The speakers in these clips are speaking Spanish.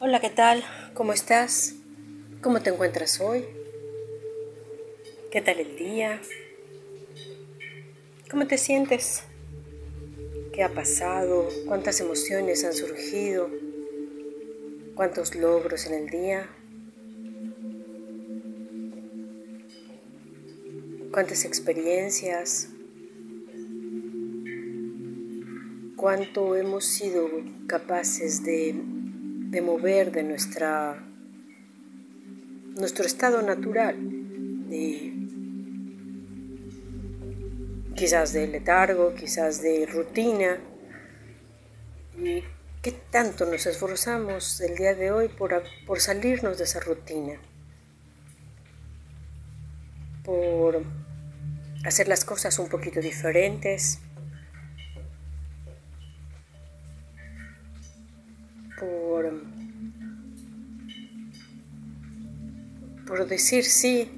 Hola, ¿qué tal? ¿Cómo estás? ¿Cómo te encuentras hoy? ¿Qué tal el día? ¿Cómo te sientes? ¿Qué ha pasado? ¿Cuántas emociones han surgido? ¿Cuántos logros en el día? ¿Cuántas experiencias? ¿Cuánto hemos sido capaces de de mover de nuestra, nuestro estado natural, de, quizás de letargo, quizás de rutina. ¿Y qué tanto nos esforzamos el día de hoy por, por salirnos de esa rutina? Por hacer las cosas un poquito diferentes, por decir sí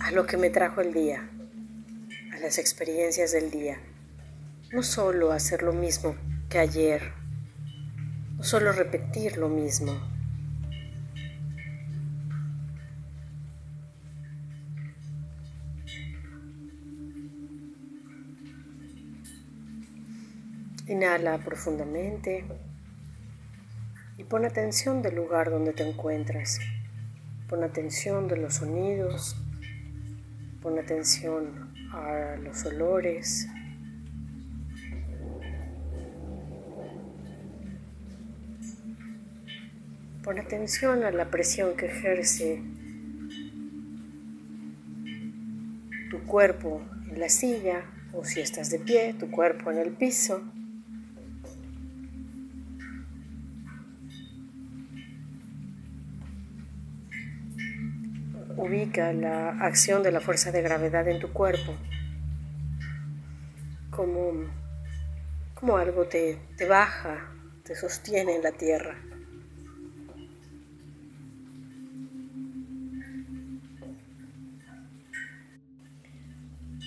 a lo que me trajo el día, a las experiencias del día. No solo hacer lo mismo que ayer, no solo repetir lo mismo. Inhala profundamente y pon atención del lugar donde te encuentras. Pon atención de los sonidos, pon atención a los olores. Pon atención a la presión que ejerce tu cuerpo en la silla o si estás de pie, tu cuerpo en el piso. Ubica la acción de la fuerza de gravedad en tu cuerpo como, como algo te, te baja, te sostiene en la tierra.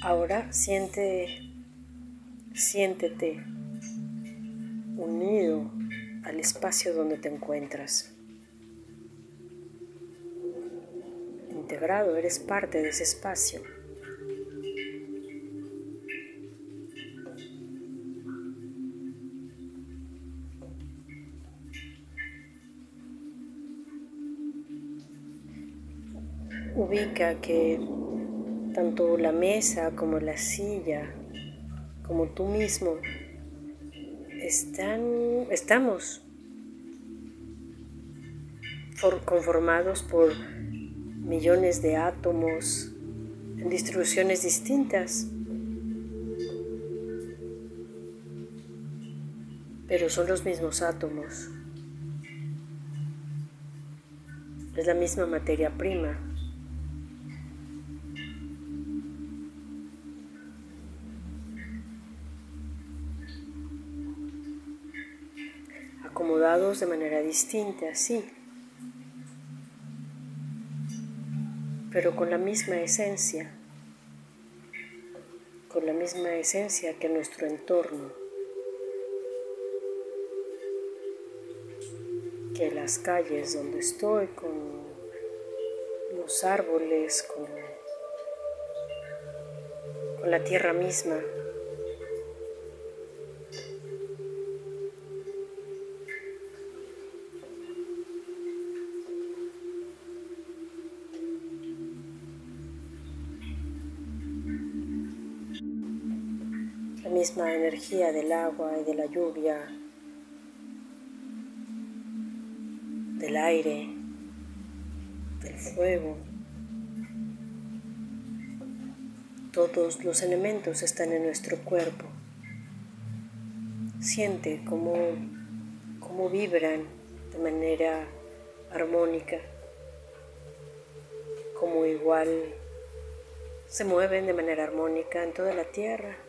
Ahora siente, siéntete unido al espacio donde te encuentras. Integrado, eres parte de ese espacio. Ubica que tanto la mesa como la silla, como tú mismo, están, estamos conformados por millones de átomos en distribuciones distintas, pero son los mismos átomos. Es la misma materia prima. Acomodados de manera distinta, sí. Pero con la misma esencia, con la misma esencia que nuestro entorno, que las calles donde estoy, con los árboles, con, con la tierra misma. Misma energía del agua y de la lluvia, del aire, del fuego. Todos los elementos están en nuestro cuerpo. Siente cómo, cómo vibran de manera armónica, como igual se mueven de manera armónica en toda la tierra.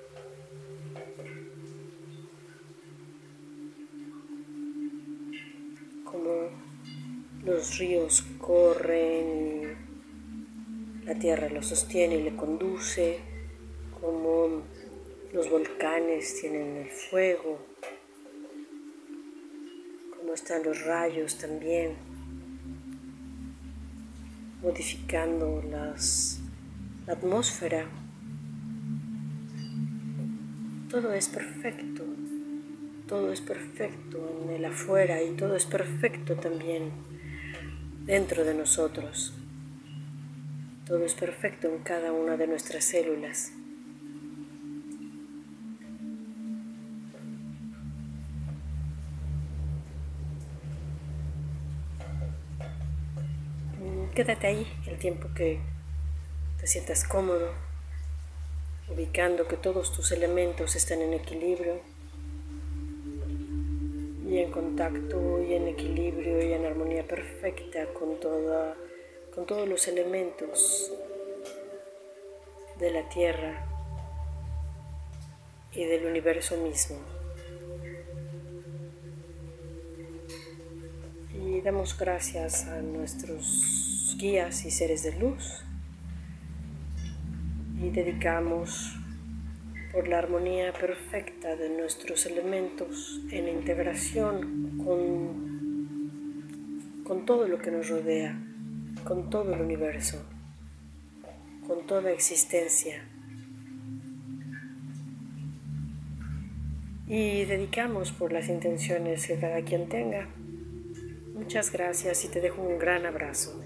Los ríos corren, la tierra lo sostiene y le conduce, como los volcanes tienen el fuego, cómo están los rayos también, modificando la atmósfera. Todo es perfecto, todo es perfecto en el afuera y todo es perfecto también dentro de nosotros. Todo es perfecto en cada una de nuestras células. Quédate ahí el tiempo que te sientas cómodo, ubicando que todos tus elementos están en equilibrio y en contacto y en equilibrio y en armonía perfecta con, toda, con todos los elementos de la Tierra y del universo mismo. Y damos gracias a nuestros guías y seres de luz y dedicamos por la armonía perfecta de nuestros elementos en integración con, con todo lo que nos rodea, con todo el universo, con toda existencia. Y dedicamos por las intenciones que cada quien tenga. Muchas gracias y te dejo un gran abrazo.